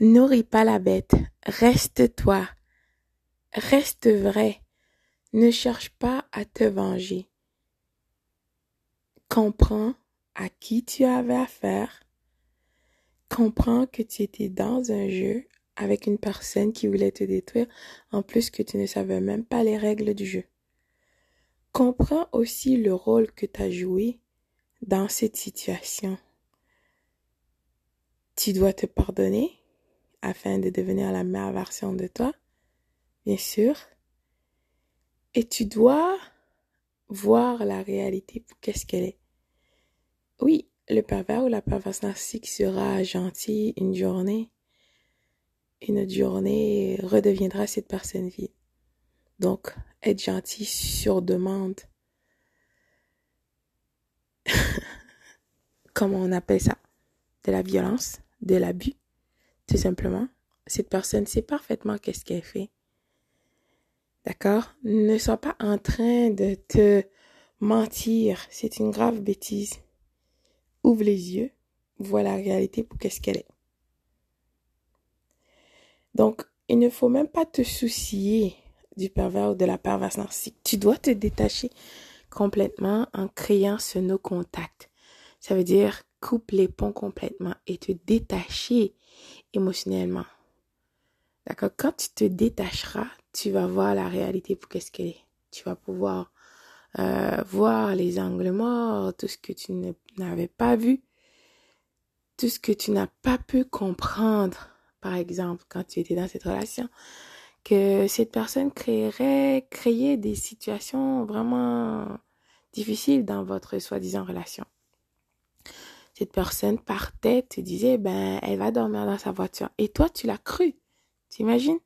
Nourris pas la bête. Reste toi. Reste vrai. Ne cherche pas à te venger. Comprends à qui tu avais affaire. Comprends que tu étais dans un jeu avec une personne qui voulait te détruire, en plus que tu ne savais même pas les règles du jeu. Comprends aussi le rôle que tu as joué dans cette situation. Tu dois te pardonner afin de devenir la meilleure version de toi, bien sûr. Et tu dois voir la réalité pour qu'est-ce qu'elle est. Oui, le pervers ou la perverse narcissique sera gentil une journée, une autre journée redeviendra cette personne vide. Donc, être gentil sur demande. Comment on appelle ça? De la violence, de l'abus, tout simplement. Cette personne sait parfaitement qu'est-ce qu'elle fait. D'accord? Ne sois pas en train de te mentir. C'est une grave bêtise. Ouvre les yeux, vois la réalité pour qu'est-ce qu'elle est. Donc, il ne faut même pas te soucier du pervers ou de la perverse narcissique. Tu dois te détacher complètement en créant ce no contact. Ça veut dire coupe les ponts complètement et te détacher émotionnellement. D'accord? Quand tu te détacheras, tu vas voir la réalité pour qu'est-ce qu'elle est. Tu vas pouvoir euh, voir les angles morts, tout ce que tu n'avais pas vu, tout ce que tu n'as pas pu comprendre, par exemple, quand tu étais dans cette relation, que cette personne créerait, créer des situations vraiment difficiles dans votre soi-disant relation. Cette personne partait, te disait, ben, elle va dormir dans sa voiture. Et toi, tu l'as cru. T'imagines?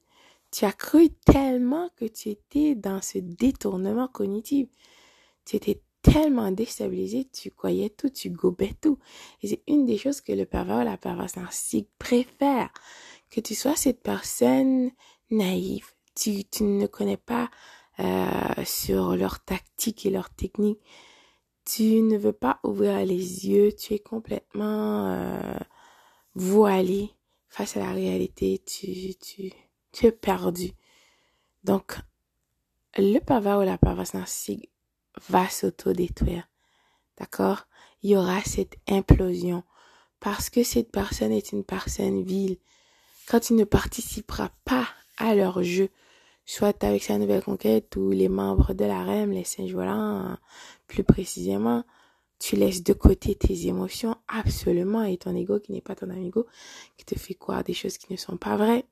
Tu as cru tellement que tu étais dans ce détournement cognitif. Tu étais tellement déstabilisé, tu croyais tout, tu gobais tout. Et c'est une des choses que le pervers ou la perverse narcissique préfère. Que tu sois cette personne naïve. Tu, ne connais pas euh, sur leur tactique et leur technique. Tu ne veux pas ouvrir les yeux. Tu es complètement euh, voilé face à la réalité. Tu, tu, tu es perdu. Donc, le pervers ou la perverse narcissique va s'autodétruire. D'accord? Il y aura cette implosion parce que cette personne est une personne vile. Quand tu ne participeras pas à leur jeu, soit avec sa nouvelle conquête ou les membres de la REM, les singes volants, plus précisément, tu laisses de côté tes émotions absolument et ton ego qui n'est pas ton amigo, qui te fait croire des choses qui ne sont pas vraies.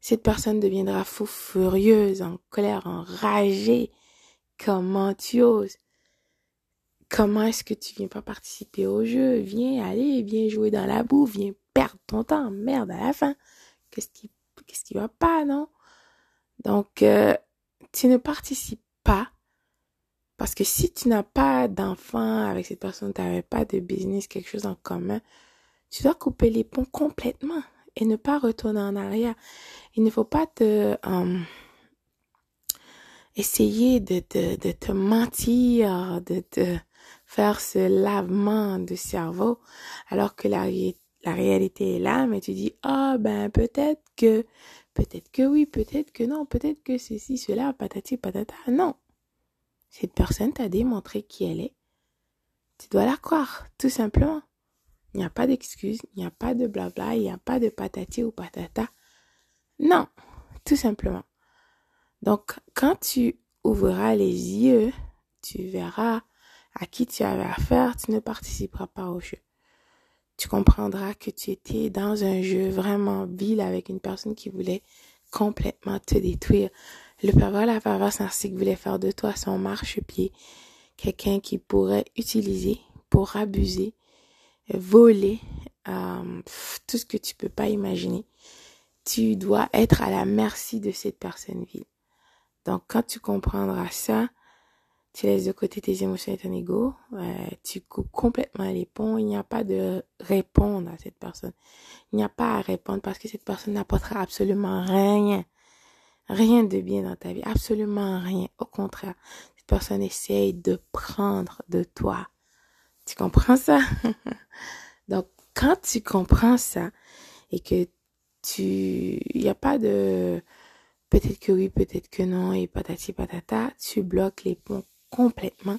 Cette personne deviendra fou furieuse, en colère, enragée. Comment tu oses? Comment est-ce que tu viens pas participer au jeu? Viens aller, viens jouer dans la boue, viens perdre ton temps. Merde, à la fin. Qu'est-ce qui, qu'est-ce qui va pas, non? Donc, euh, tu ne participes pas. Parce que si tu n'as pas d'enfant avec cette personne, tu n'avais pas de business, quelque chose en commun, tu dois couper les ponts complètement et ne pas retourner en arrière. Il ne faut pas te euh, essayer de, de, te mentir, de te faire ce lavement de cerveau alors que la, la réalité est là, mais tu dis, ah ben peut-être que, peut-être que oui, peut-être que non, peut-être que ceci, cela, patati, patata. Non. Cette personne t'a démontré qui elle est. Tu dois la croire, tout simplement. Il n'y a pas d'excuse, il n'y a pas de blabla, il n'y a pas de patati ou patata. Non, tout simplement. Donc, quand tu ouvriras les yeux, tu verras à qui tu avais affaire, tu ne participeras pas au jeu. Tu comprendras que tu étais dans un jeu vraiment vil avec une personne qui voulait complètement te détruire. Le pervers, la perverse narcissique voulait faire de toi son marchepied, quelqu'un qui pourrait utiliser pour abuser voler, euh, tout ce que tu peux pas imaginer. Tu dois être à la merci de cette personne vile. Donc, quand tu comprendras ça, tu laisses de côté tes émotions et ton ego, euh, tu coupes complètement les ponts, il n'y a pas de répondre à cette personne. Il n'y a pas à répondre parce que cette personne n'apportera absolument rien. Rien de bien dans ta vie, absolument rien. Au contraire, cette personne essaye de prendre de toi tu comprends ça? Donc, quand tu comprends ça et que tu, il n'y a pas de peut-être que oui, peut-être que non et patati patata, tu bloques les ponts complètement,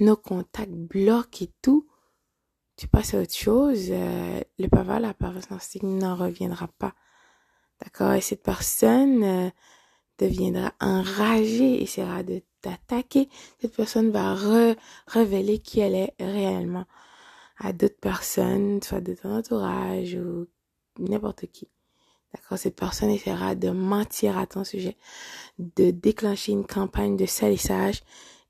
nos contacts bloquent et tout, tu passes à autre chose, euh, le pervers, la perverse narcissique n'en reviendra pas. D'accord? Et cette personne euh, deviendra enragée, essaiera de t'attaquer. Cette personne va révéler qui elle est réellement à d'autres personnes, soit de ton entourage ou n'importe qui. D'accord? Cette personne essaiera de mentir à ton sujet, de déclencher une campagne de salissage.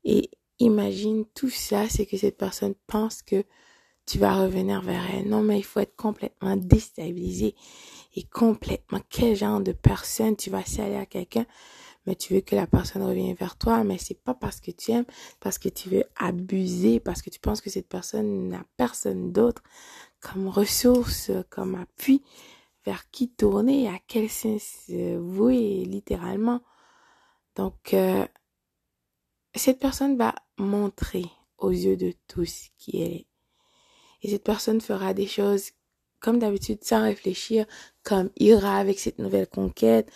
Et imagine tout ça, c'est que cette personne pense que tu vas revenir vers elle. Non, mais il faut être complètement déstabilisé et complètement quel genre de personne tu vas salir à quelqu'un mais tu veux que la personne revienne vers toi, mais c'est pas parce que tu aimes, parce que tu veux abuser, parce que tu penses que cette personne n'a personne d'autre comme ressource, comme appui vers qui tourner, à quel sens vouer littéralement. Donc, euh, cette personne va montrer aux yeux de tous qui elle est. Et cette personne fera des choses comme d'habitude sans réfléchir, comme ira avec cette nouvelle conquête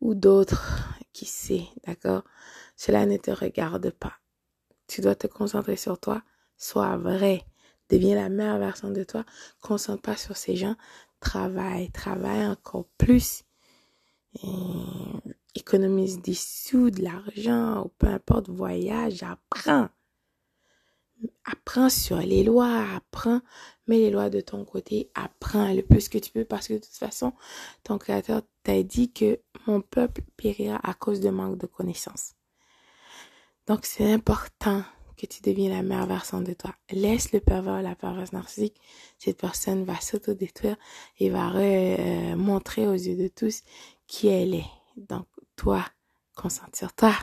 ou d'autres, qui sait, d'accord? Cela ne te regarde pas. Tu dois te concentrer sur toi, sois vrai, deviens la meilleure version de toi, concentre pas sur ces gens, travaille, travaille encore plus. Économise des sous, de l'argent, ou peu importe, voyage, apprends. Apprends sur les lois, apprends, mets les lois de ton côté, apprends le plus que tu peux parce que de toute façon, ton créateur t'a dit que mon peuple périra à cause de manque de connaissances. Donc c'est important que tu deviennes la meilleure version de toi. Laisse le pervers, la perverse narcissique. Cette personne va s'autodétruire et va euh, montrer aux yeux de tous qui elle est. Donc toi, concentre sur toi.